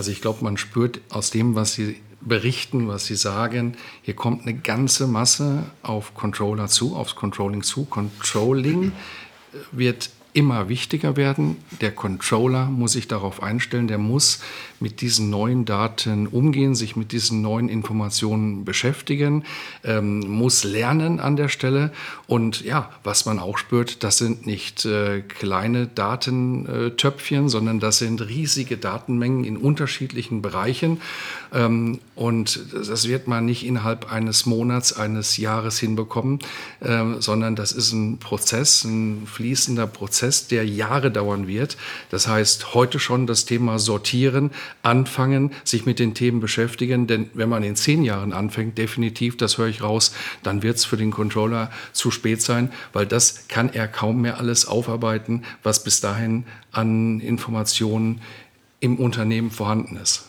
Also ich glaube, man spürt aus dem, was Sie berichten, was Sie sagen, hier kommt eine ganze Masse auf Controller zu, aufs Controlling zu. Controlling wird immer wichtiger werden. Der Controller muss sich darauf einstellen, der muss mit diesen neuen Daten umgehen, sich mit diesen neuen Informationen beschäftigen, ähm, muss lernen an der Stelle. Und ja, was man auch spürt, das sind nicht äh, kleine Datentöpfchen, sondern das sind riesige Datenmengen in unterschiedlichen Bereichen. Ähm, und das wird man nicht innerhalb eines Monats, eines Jahres hinbekommen, äh, sondern das ist ein Prozess, ein fließender Prozess, der Jahre dauern wird. Das heißt, heute schon das Thema sortieren, anfangen, sich mit den Themen beschäftigen. Denn wenn man in zehn Jahren anfängt, definitiv, das höre ich raus, dann wird es für den Controller zu spät sein, weil das kann er kaum mehr alles aufarbeiten, was bis dahin an Informationen im Unternehmen vorhanden ist.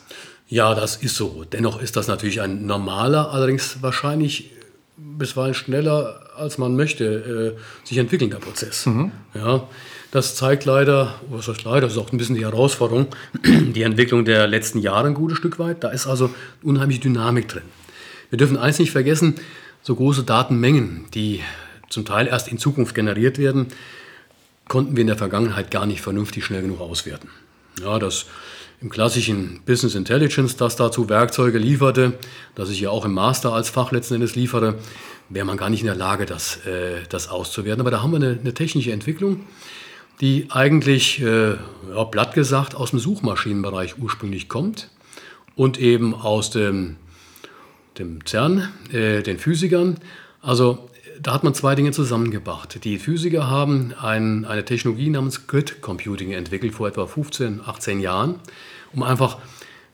Ja, das ist so. Dennoch ist das natürlich ein normaler, allerdings wahrscheinlich bisweilen schneller, als man möchte, äh, sich entwickelnder Prozess. Mhm. Ja, das zeigt leider, was heißt leider, das ist auch ein bisschen die Herausforderung, die Entwicklung der letzten Jahre ein gutes Stück weit. Da ist also unheimlich Dynamik drin. Wir dürfen eins nicht vergessen, so große Datenmengen, die zum Teil erst in Zukunft generiert werden, konnten wir in der Vergangenheit gar nicht vernünftig schnell genug auswerten. Ja, das im klassischen Business Intelligence, das dazu Werkzeuge lieferte, das ich ja auch im Master als Fach letzten Endes liefere, wäre man gar nicht in der Lage, das, äh, das auszuwerten. Aber da haben wir eine, eine technische Entwicklung, die eigentlich, äh, ja, platt gesagt, aus dem Suchmaschinenbereich ursprünglich kommt und eben aus dem, dem CERN, äh, den Physikern. Also da hat man zwei Dinge zusammengebracht. Die Physiker haben ein, eine Technologie namens Grid Computing entwickelt vor etwa 15, 18 Jahren, um einfach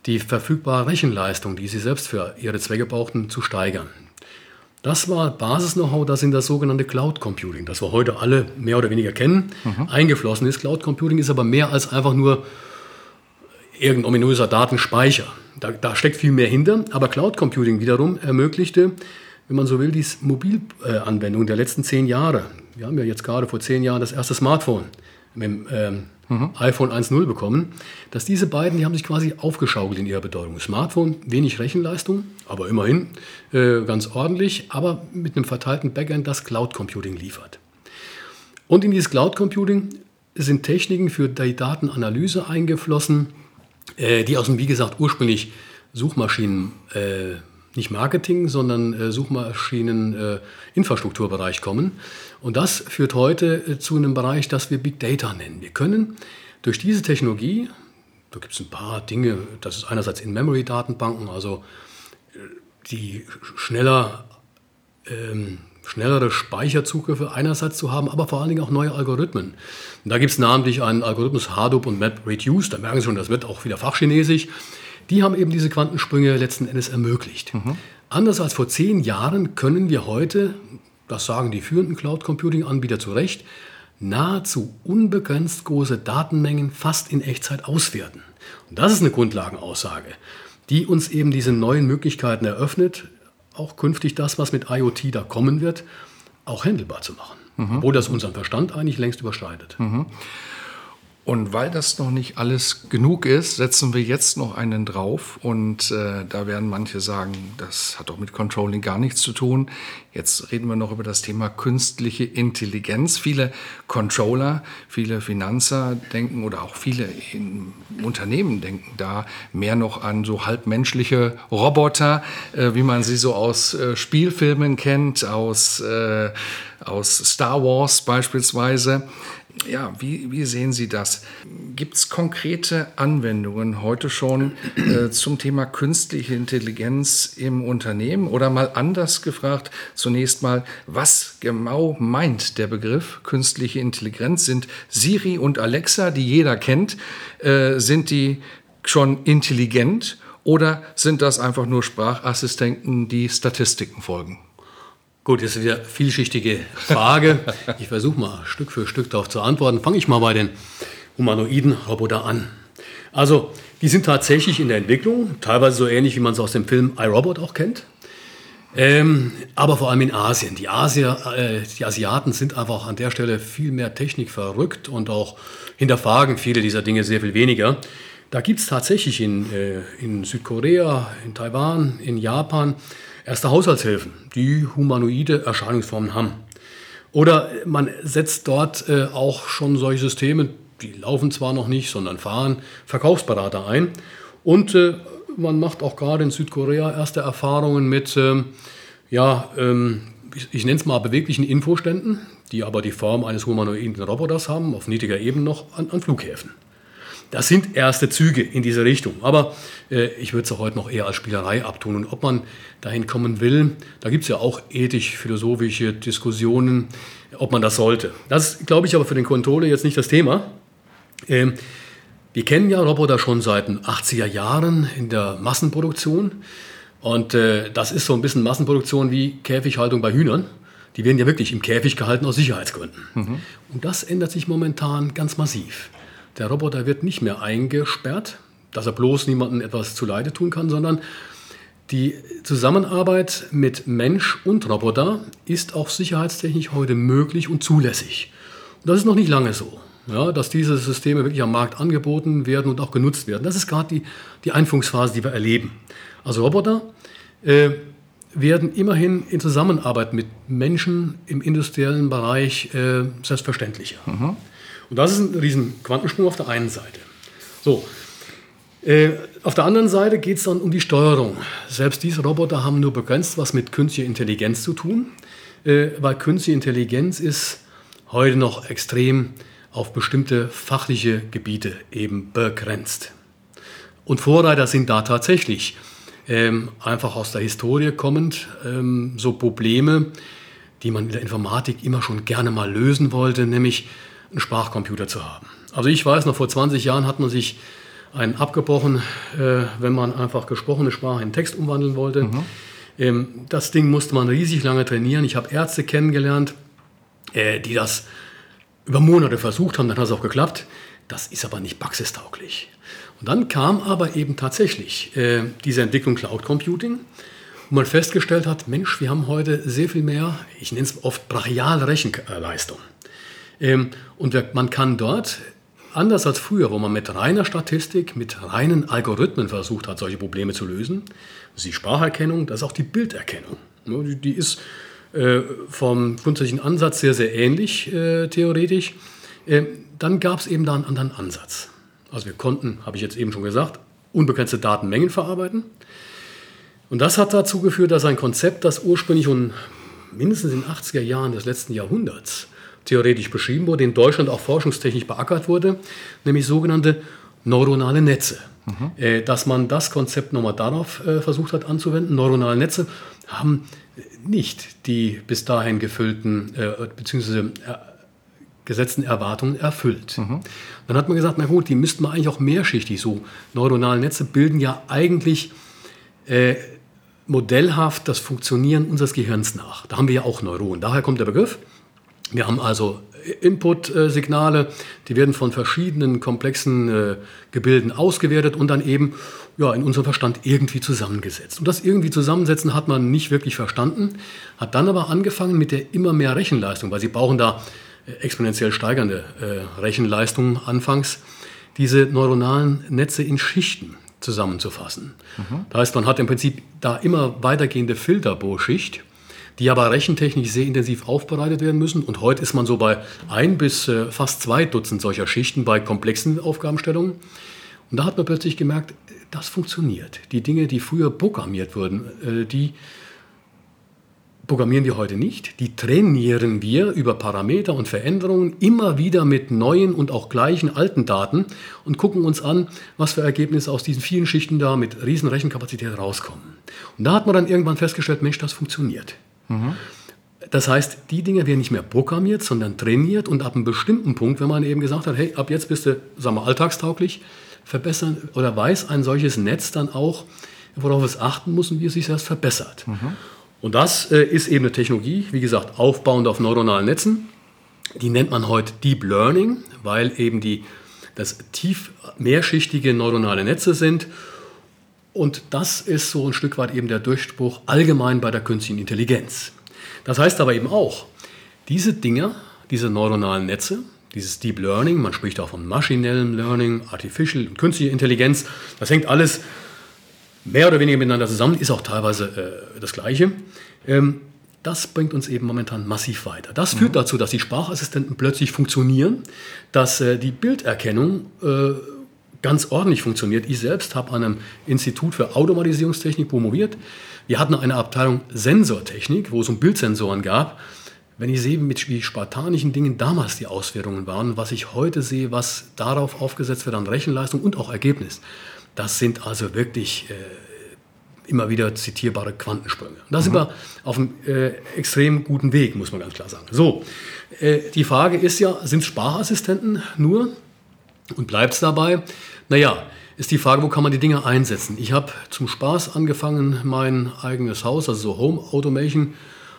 die verfügbare Rechenleistung, die sie selbst für ihre Zwecke brauchten, zu steigern. Das war Basis-Know-how, das in das sogenannte Cloud Computing, das wir heute alle mehr oder weniger kennen, mhm. eingeflossen ist. Cloud Computing ist aber mehr als einfach nur irgendein ominöser Datenspeicher. Da, da steckt viel mehr hinter. Aber Cloud Computing wiederum ermöglichte, wenn man so will, die Mobilanwendung der letzten zehn Jahre. Wir haben ja jetzt gerade vor zehn Jahren das erste Smartphone mit dem ähm, mhm. iPhone 1.0 bekommen, dass diese beiden, die haben sich quasi aufgeschaukelt in ihrer Bedeutung. Smartphone, wenig Rechenleistung, aber immerhin äh, ganz ordentlich, aber mit einem verteilten Backend, das Cloud Computing liefert. Und in dieses Cloud Computing sind Techniken für die Datenanalyse eingeflossen, äh, die aus dem, wie gesagt, ursprünglich Suchmaschinen äh, nicht Marketing, sondern äh, Suchmaschinen-Infrastrukturbereich äh, kommen. Und das führt heute äh, zu einem Bereich, das wir Big Data nennen. Wir können durch diese Technologie, da gibt es ein paar Dinge, das ist einerseits In-Memory-Datenbanken, also äh, die schneller, ähm, schnellere Speicherzugriffe einerseits zu haben, aber vor allen Dingen auch neue Algorithmen. Und da gibt es namentlich einen Algorithmus Hadoop und MapReduce, da merken Sie schon, das wird auch wieder Fachchinesisch die haben eben diese Quantensprünge letzten Endes ermöglicht. Mhm. Anders als vor zehn Jahren können wir heute, das sagen die führenden Cloud Computing Anbieter zu Recht, nahezu unbegrenzt große Datenmengen fast in Echtzeit auswerten. Und das ist eine Grundlagenaussage, die uns eben diese neuen Möglichkeiten eröffnet, auch künftig das, was mit IoT da kommen wird, auch handelbar zu machen. Mhm. Obwohl das unseren Verstand eigentlich längst überschreitet. Mhm. Und weil das noch nicht alles genug ist, setzen wir jetzt noch einen drauf. Und äh, da werden manche sagen, das hat doch mit Controlling gar nichts zu tun. Jetzt reden wir noch über das Thema künstliche Intelligenz. Viele Controller, viele Finanzer denken oder auch viele Unternehmen denken da mehr noch an so halbmenschliche Roboter, äh, wie man sie so aus äh, Spielfilmen kennt, aus äh, aus Star Wars beispielsweise. Ja, wie, wie sehen Sie das? Gibt es konkrete Anwendungen heute schon äh, zum Thema künstliche Intelligenz im Unternehmen? Oder mal anders gefragt, zunächst mal, was genau meint der Begriff künstliche Intelligenz? Sind Siri und Alexa, die jeder kennt, äh, sind die schon intelligent oder sind das einfach nur Sprachassistenten, die Statistiken folgen? Gut, das ist wieder eine vielschichtige Frage. Ich versuche mal Stück für Stück darauf zu antworten. Fange ich mal bei den humanoiden Roboter an. Also, die sind tatsächlich in der Entwicklung, teilweise so ähnlich, wie man es aus dem Film iRobot auch kennt. Ähm, aber vor allem in Asien. Die, Asier, äh, die Asiaten sind einfach an der Stelle viel mehr Technik verrückt und auch hinterfragen viele dieser Dinge sehr viel weniger. Da gibt es tatsächlich in, äh, in Südkorea, in Taiwan, in Japan erste Haushaltshilfen, die humanoide Erscheinungsformen haben. Oder man setzt dort äh, auch schon solche Systeme, die laufen zwar noch nicht, sondern fahren Verkaufsberater ein. Und äh, man macht auch gerade in Südkorea erste Erfahrungen mit, ähm, ja, ähm, ich, ich nenne es mal beweglichen Infoständen, die aber die Form eines humanoiden Roboters haben, auf niedriger Ebene noch an, an Flughäfen. Das sind erste Züge in diese Richtung. Aber äh, ich würde es auch heute noch eher als Spielerei abtun. Und ob man dahin kommen will, da gibt es ja auch ethisch-philosophische Diskussionen, ob man das sollte. Das ist, glaube ich, aber für den Controller jetzt nicht das Thema. Ähm, wir kennen ja Roboter schon seit den 80er Jahren in der Massenproduktion. Und äh, das ist so ein bisschen Massenproduktion wie Käfighaltung bei Hühnern. Die werden ja wirklich im Käfig gehalten aus Sicherheitsgründen. Mhm. Und das ändert sich momentan ganz massiv. Der Roboter wird nicht mehr eingesperrt, dass er bloß niemandem etwas zuleide tun kann, sondern die Zusammenarbeit mit Mensch und Roboter ist auch sicherheitstechnisch heute möglich und zulässig. Und das ist noch nicht lange so, ja, dass diese Systeme wirklich am Markt angeboten werden und auch genutzt werden. Das ist gerade die, die Einführungsphase, die wir erleben. Also Roboter äh, werden immerhin in Zusammenarbeit mit Menschen im industriellen Bereich äh, selbstverständlicher. Mhm. Und das ist ein riesen Quantensprung auf der einen Seite. So, äh, auf der anderen Seite geht es dann um die Steuerung. Selbst diese Roboter haben nur begrenzt was mit künstlicher Intelligenz zu tun, äh, weil künstliche Intelligenz ist heute noch extrem auf bestimmte fachliche Gebiete eben begrenzt. Und Vorreiter sind da tatsächlich ähm, einfach aus der Historie kommend ähm, so Probleme, die man in der Informatik immer schon gerne mal lösen wollte, nämlich einen Sprachcomputer zu haben. Also ich weiß noch, vor 20 Jahren hat man sich einen abgebrochen, äh, wenn man einfach gesprochene Sprache in Text umwandeln wollte. Mhm. Ähm, das Ding musste man riesig lange trainieren. Ich habe Ärzte kennengelernt, äh, die das über Monate versucht haben, dann hat es auch geklappt. Das ist aber nicht praxistauglich. Und dann kam aber eben tatsächlich äh, diese Entwicklung Cloud Computing, wo man festgestellt hat, Mensch, wir haben heute sehr viel mehr, ich nenne es oft brachiale Rechenleistung. Ähm, und man kann dort, anders als früher, wo man mit reiner Statistik, mit reinen Algorithmen versucht hat, solche Probleme zu lösen, das ist die Spracherkennung, das ist auch die Bilderkennung. Die ist äh, vom grundsätzlichen Ansatz sehr, sehr ähnlich, äh, theoretisch. Ähm, dann gab es eben da einen anderen Ansatz. Also wir konnten, habe ich jetzt eben schon gesagt, unbegrenzte Datenmengen verarbeiten. Und das hat dazu geführt, dass ein Konzept, das ursprünglich schon mindestens in den 80er Jahren des letzten Jahrhunderts theoretisch beschrieben wurde, in Deutschland auch forschungstechnisch beackert wurde, nämlich sogenannte neuronale Netze. Mhm. Äh, dass man das Konzept nochmal darauf äh, versucht hat anzuwenden. Neuronale Netze haben nicht die bis dahin gefüllten äh, bzw. gesetzten Erwartungen erfüllt. Mhm. Dann hat man gesagt, na gut, die müssten wir eigentlich auch mehrschichtig so. Neuronale Netze bilden ja eigentlich äh, modellhaft das Funktionieren unseres Gehirns nach. Da haben wir ja auch Neuronen. Daher kommt der Begriff. Wir haben also Input-Signale, die werden von verschiedenen komplexen äh, Gebilden ausgewertet und dann eben ja, in unserem Verstand irgendwie zusammengesetzt. Und das irgendwie zusammensetzen hat man nicht wirklich verstanden, hat dann aber angefangen mit der immer mehr Rechenleistung, weil sie brauchen da äh, exponentiell steigernde äh, Rechenleistungen anfangs, diese neuronalen Netze in Schichten zusammenzufassen. Mhm. Das heißt, man hat im Prinzip da immer weitergehende Filterbohrschicht die aber rechentechnisch sehr intensiv aufbereitet werden müssen. Und heute ist man so bei ein bis äh, fast zwei Dutzend solcher Schichten bei komplexen Aufgabenstellungen. Und da hat man plötzlich gemerkt, das funktioniert. Die Dinge, die früher programmiert wurden, äh, die programmieren wir heute nicht. Die trainieren wir über Parameter und Veränderungen immer wieder mit neuen und auch gleichen alten Daten und gucken uns an, was für Ergebnisse aus diesen vielen Schichten da mit riesen Rechenkapazität rauskommen. Und da hat man dann irgendwann festgestellt, Mensch, das funktioniert. Das heißt, die Dinge werden nicht mehr programmiert, sondern trainiert und ab einem bestimmten Punkt, wenn man eben gesagt hat, hey, ab jetzt bist du, sagen wir, alltagstauglich, verbessern oder weiß ein solches Netz dann auch, worauf es achten muss und wie es sich erst verbessert. Mhm. Und das äh, ist eben eine Technologie, wie gesagt, aufbauend auf neuronalen Netzen. Die nennt man heute Deep Learning, weil eben die, das tief mehrschichtige neuronale Netze sind. Und das ist so ein Stück weit eben der Durchbruch allgemein bei der künstlichen Intelligenz. Das heißt aber eben auch, diese Dinge, diese neuronalen Netze, dieses Deep Learning, man spricht auch von maschinellem Learning, Artificial und künstliche Intelligenz, das hängt alles mehr oder weniger miteinander zusammen, ist auch teilweise äh, das Gleiche. Ähm, das bringt uns eben momentan massiv weiter. Das führt mhm. dazu, dass die Sprachassistenten plötzlich funktionieren, dass äh, die Bilderkennung äh, ganz ordentlich funktioniert. Ich selbst habe an einem Institut für Automatisierungstechnik promoviert. Wir hatten eine Abteilung Sensortechnik, wo es um Bildsensoren gab. Wenn ich sehe, mit wie spartanischen Dingen damals die Auswertungen waren, was ich heute sehe, was darauf aufgesetzt wird an Rechenleistung und auch Ergebnis, das sind also wirklich äh, immer wieder zitierbare Quantensprünge. Da sind mhm. wir auf einem äh, extrem guten Weg, muss man ganz klar sagen. So, äh, die Frage ist ja, sind Sprachassistenten nur und bleibt es dabei? Naja, ist die Frage, wo kann man die Dinge einsetzen? Ich habe zum Spaß angefangen, mein eigenes Haus, also so Home Automation,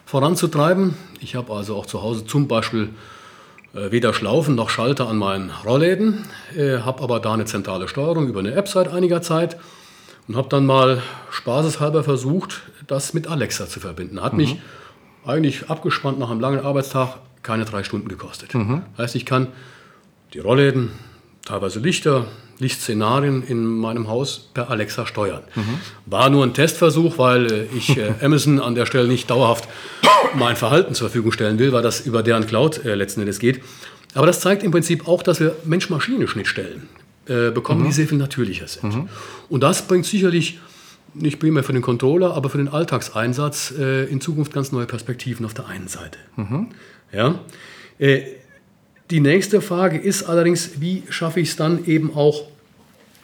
voranzutreiben. Ich habe also auch zu Hause zum Beispiel äh, weder Schlaufen noch Schalter an meinen Rollläden, äh, habe aber da eine zentrale Steuerung über eine App seit einiger Zeit und habe dann mal spaßeshalber versucht, das mit Alexa zu verbinden. Hat mhm. mich eigentlich abgespannt nach einem langen Arbeitstag keine drei Stunden gekostet. Mhm. Heißt, ich kann die Rollläden, teilweise Lichter, Lichtszenarien in meinem Haus per Alexa steuern. Mhm. War nur ein Testversuch, weil äh, ich äh, Amazon an der Stelle nicht dauerhaft mein Verhalten zur Verfügung stellen will, weil das über deren Cloud äh, letzten Endes geht. Aber das zeigt im Prinzip auch, dass wir Mensch-Maschine-Schnittstellen äh, bekommen, mhm. die sehr viel natürlicher sind. Mhm. Und das bringt sicherlich nicht primär für den Controller, aber für den Alltagseinsatz äh, in Zukunft ganz neue Perspektiven auf der einen Seite. Mhm. Ja? Äh, die nächste Frage ist allerdings, wie schaffe ich es dann eben auch,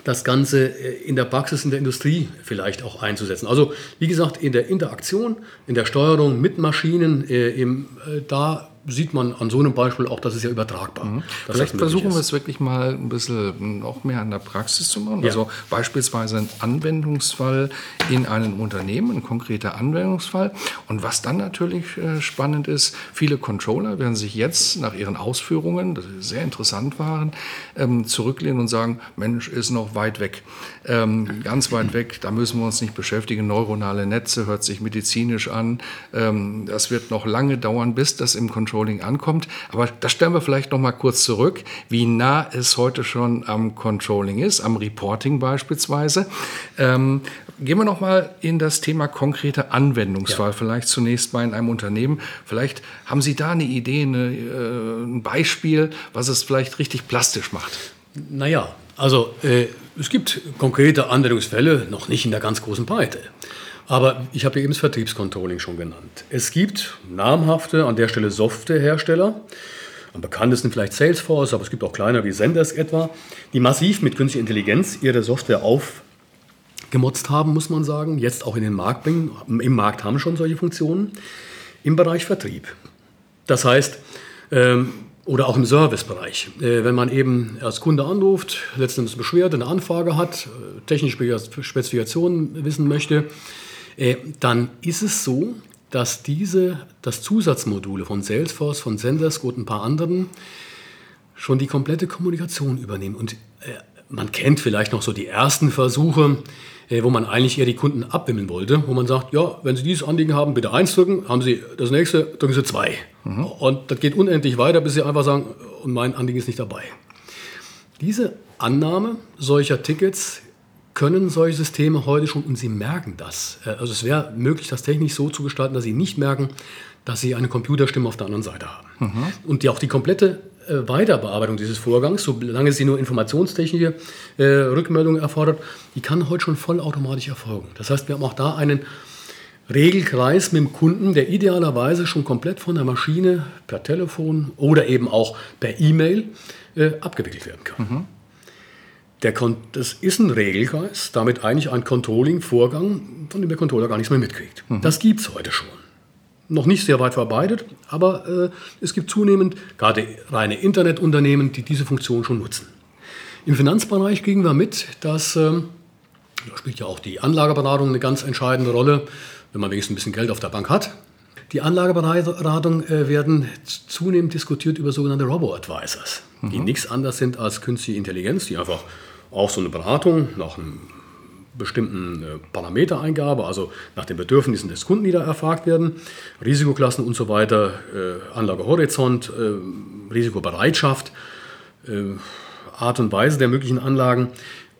das Ganze äh, in der Praxis, in der Industrie vielleicht auch einzusetzen. Also wie gesagt, in der Interaktion, in der Steuerung mit Maschinen, äh, im, äh, da sieht man an so einem Beispiel auch, das ist ja übertragbar. Mhm. Vielleicht versuchen wir es wirklich mal ein bisschen noch mehr an der Praxis zu machen. Ja. Also beispielsweise ein Anwendungsfall in einem Unternehmen, ein konkreter Anwendungsfall. Und was dann natürlich äh, spannend ist, viele Controller werden sich jetzt nach ihren Ausführungen, die sehr interessant waren, ähm, zurücklehnen und sagen, Mensch, ist noch weit weg. Ähm, ganz weit weg, da müssen wir uns nicht beschäftigen. Neuronale Netze hört sich medizinisch an. Ähm, das wird noch lange dauern, bis das im Controller Controlling ankommt. Aber das stellen wir vielleicht noch mal kurz zurück, wie nah es heute schon am Controlling ist, am Reporting beispielsweise. Ähm, gehen wir noch mal in das Thema konkrete Anwendungsfall. Ja. Vielleicht zunächst mal in einem Unternehmen. Vielleicht haben Sie da eine Idee, eine, äh, ein Beispiel, was es vielleicht richtig plastisch macht. Naja, also äh, es gibt konkrete Anwendungsfälle, noch nicht in der ganz großen Breite. Aber ich habe eben das Vertriebscontrolling schon genannt. Es gibt namhafte, an der Stelle Softwarehersteller, am bekanntesten vielleicht Salesforce, aber es gibt auch kleiner wie Zendesk etwa, die massiv mit künstlicher Intelligenz ihre Software aufgemotzt haben, muss man sagen, jetzt auch in den Markt bringen. Im Markt haben schon solche Funktionen im Bereich Vertrieb. Das heißt, ähm, oder auch im Servicebereich. Äh, wenn man eben als Kunde anruft, letztendlich Beschwerde, eine Anfrage hat, äh, technische Spezifikationen wissen möchte, dann ist es so, dass diese, das Zusatzmodule von Salesforce, von Sendersk und ein paar anderen schon die komplette Kommunikation übernehmen. Und äh, man kennt vielleicht noch so die ersten Versuche, äh, wo man eigentlich eher die Kunden abwimmeln wollte, wo man sagt, ja, wenn Sie dieses Anliegen haben, bitte eins drücken, haben Sie das nächste, drücken Sie zwei. Mhm. Und das geht unendlich weiter, bis Sie einfach sagen, und mein Anliegen ist nicht dabei. Diese Annahme solcher Tickets können solche Systeme heute schon und sie merken das. Äh, also es wäre möglich, das technisch so zu gestalten, dass sie nicht merken, dass sie eine Computerstimme auf der anderen Seite haben. Mhm. Und die auch die komplette äh, Weiterbearbeitung dieses Vorgangs, solange sie nur informationstechnische äh, Rückmeldungen erfordert, die kann heute schon vollautomatisch erfolgen. Das heißt, wir haben auch da einen Regelkreis mit dem Kunden, der idealerweise schon komplett von der Maschine per Telefon oder eben auch per E-Mail äh, abgewickelt werden kann. Mhm. Der, das ist ein Regelkreis, damit eigentlich ein Controlling-Vorgang, von dem der Controller gar nichts mehr mitkriegt. Mhm. Das gibt es heute schon. Noch nicht sehr weit verbreitet, aber äh, es gibt zunehmend gerade reine Internetunternehmen, die diese Funktion schon nutzen. Im Finanzbereich kriegen wir mit, dass, äh, da spielt ja auch die Anlageberatung eine ganz entscheidende Rolle, wenn man wenigstens ein bisschen Geld auf der Bank hat. Die Anlageberatung äh, werden zunehmend diskutiert über sogenannte Robo-Advisors, mhm. die nichts anderes sind als künstliche Intelligenz, die einfach auch so eine Beratung nach einem bestimmten äh, Parametereingabe, also nach den Bedürfnissen des Kunden, die da erfragt werden, Risikoklassen und so weiter, äh, Anlagehorizont, äh, Risikobereitschaft, Art und Weise der möglichen Anlagen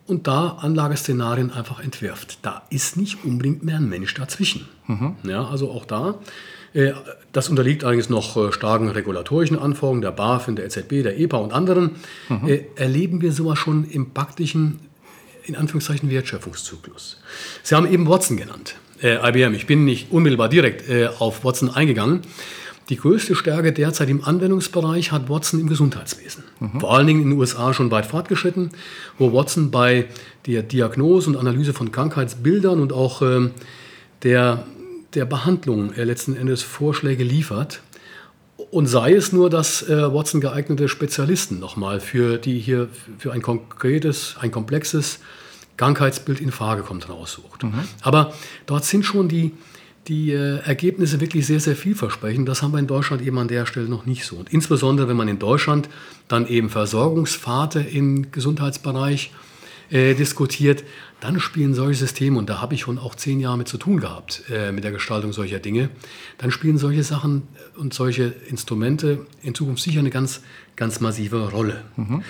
und da Anlageszenarien einfach entwirft. Da ist nicht unbedingt mehr ein Mensch dazwischen. Mhm. Ja, also auch da. Äh, das unterliegt allerdings noch äh, starken regulatorischen Anforderungen der BaFin, der EZB, der EPA und anderen. Mhm. Äh, erleben wir sowas schon im praktischen, in Anführungszeichen, Wertschöpfungszyklus. Sie haben eben Watson genannt, IBM. Ich bin nicht unmittelbar direkt auf Watson eingegangen. Die größte Stärke derzeit im Anwendungsbereich hat Watson im Gesundheitswesen. Mhm. Vor allen Dingen in den USA schon weit fortgeschritten, wo Watson bei der Diagnose und Analyse von Krankheitsbildern und auch äh, der, der Behandlung äh, letzten Endes Vorschläge liefert. Und sei es nur, dass äh, Watson geeignete Spezialisten nochmal für die hier für ein konkretes, ein komplexes Krankheitsbild in Frage kommt, raussucht. Mhm. Aber dort sind schon die, die äh, Ergebnisse wirklich sehr, sehr vielversprechend. Das haben wir in Deutschland eben an der Stelle noch nicht so. Und insbesondere, wenn man in Deutschland dann eben Versorgungspfade im Gesundheitsbereich äh, diskutiert, dann spielen solche Systeme, und da habe ich schon auch zehn Jahre mit zu tun gehabt, äh, mit der Gestaltung solcher Dinge, dann spielen solche Sachen und solche Instrumente in Zukunft sicher eine ganz, ganz massive Rolle. Mhm.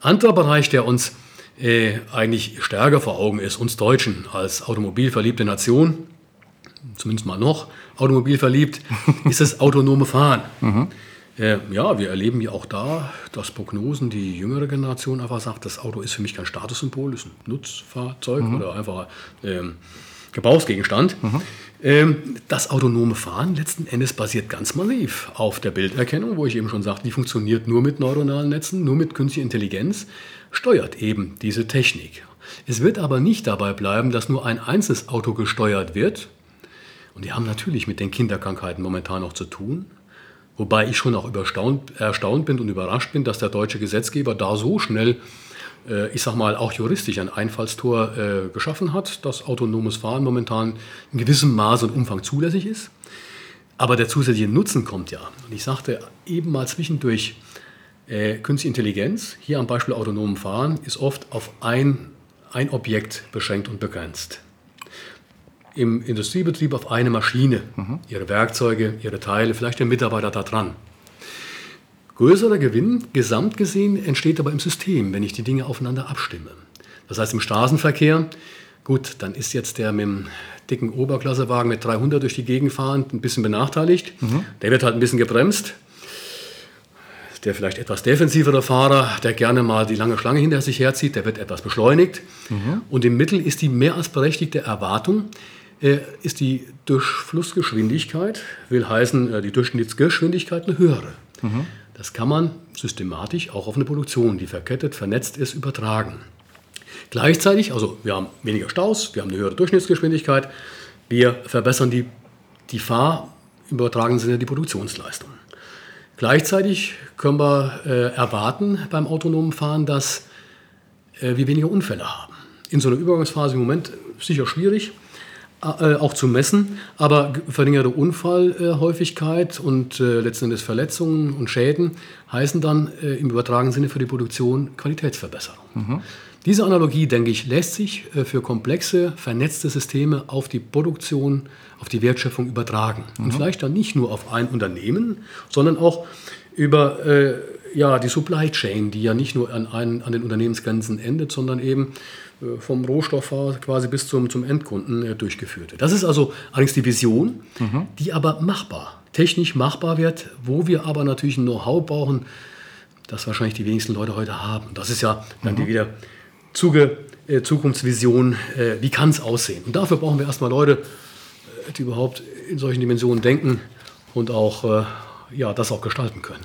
Anderer Bereich, der uns äh, eigentlich stärker vor Augen ist, uns Deutschen als automobilverliebte Nation, zumindest mal noch, automobil verliebt, ist das autonome Fahren. Mhm. Äh, ja, wir erleben ja auch da, dass Prognosen, die jüngere Generation einfach sagt, das Auto ist für mich kein Statussymbol, ist ein Nutzfahrzeug mhm. oder einfach ähm, Gebrauchsgegenstand. Mhm. Ähm, das autonome Fahren letzten Endes basiert ganz massiv auf der Bilderkennung, wo ich eben schon sagte, die funktioniert nur mit neuronalen Netzen, nur mit künstlicher Intelligenz, steuert eben diese Technik. Es wird aber nicht dabei bleiben, dass nur ein einzelnes Auto gesteuert wird, und die haben natürlich mit den Kinderkrankheiten momentan noch zu tun. Wobei ich schon auch erstaunt bin und überrascht bin, dass der deutsche Gesetzgeber da so schnell, äh, ich sag mal, auch juristisch ein Einfallstor äh, geschaffen hat, dass autonomes Fahren momentan in gewissem Maße und Umfang zulässig ist. Aber der zusätzliche Nutzen kommt ja. Und ich sagte eben mal zwischendurch, äh, Künstliche Intelligenz, hier am Beispiel autonomen Fahren, ist oft auf ein, ein Objekt beschränkt und begrenzt im Industriebetrieb auf eine Maschine, mhm. ihre Werkzeuge, ihre Teile, vielleicht der Mitarbeiter da dran. Größerer Gewinn, gesamt gesehen, entsteht aber im System, wenn ich die Dinge aufeinander abstimme. Das heißt, im Straßenverkehr, gut, dann ist jetzt der mit dem dicken Oberklassewagen mit 300 durch die Gegend fahrend ein bisschen benachteiligt. Mhm. Der wird halt ein bisschen gebremst. Der vielleicht etwas defensivere Fahrer, der gerne mal die lange Schlange hinter sich herzieht, der wird etwas beschleunigt. Mhm. Und im Mittel ist die mehr als berechtigte Erwartung, ist die Durchflussgeschwindigkeit, will heißen, äh, die Durchschnittsgeschwindigkeit eine höhere. Mhm. Das kann man systematisch auch auf eine Produktion, die verkettet, vernetzt ist, übertragen. Gleichzeitig, also wir haben weniger Staus, wir haben eine höhere Durchschnittsgeschwindigkeit, wir verbessern die, die Fahr, im übertragenen Sinne die Produktionsleistung. Gleichzeitig können wir äh, erwarten beim autonomen Fahren, dass äh, wir weniger Unfälle haben. In so einer Übergangsphase im Moment sicher schwierig, äh, auch zu messen, aber verringerte Unfallhäufigkeit und äh, letzten Endes Verletzungen und Schäden heißen dann äh, im übertragenen Sinne für die Produktion Qualitätsverbesserung. Mhm. Diese Analogie, denke ich, lässt sich äh, für komplexe, vernetzte Systeme auf die Produktion, auf die Wertschöpfung übertragen. Mhm. Und vielleicht dann nicht nur auf ein Unternehmen, sondern auch über äh, ja, die Supply Chain, die ja nicht nur an, einen, an den Unternehmensgrenzen endet, sondern eben äh, vom Rohstoff quasi bis zum, zum Endkunden äh, durchgeführt wird. Das ist also allerdings die Vision, mhm. die aber machbar, technisch machbar wird, wo wir aber natürlich ein Know-how brauchen, das wahrscheinlich die wenigsten Leute heute haben. Das ist ja dann mhm. die wieder Zuge, äh, Zukunftsvision, äh, wie kann es aussehen? Und dafür brauchen wir erstmal Leute, die überhaupt in solchen Dimensionen denken und auch äh, ja, das auch gestalten können.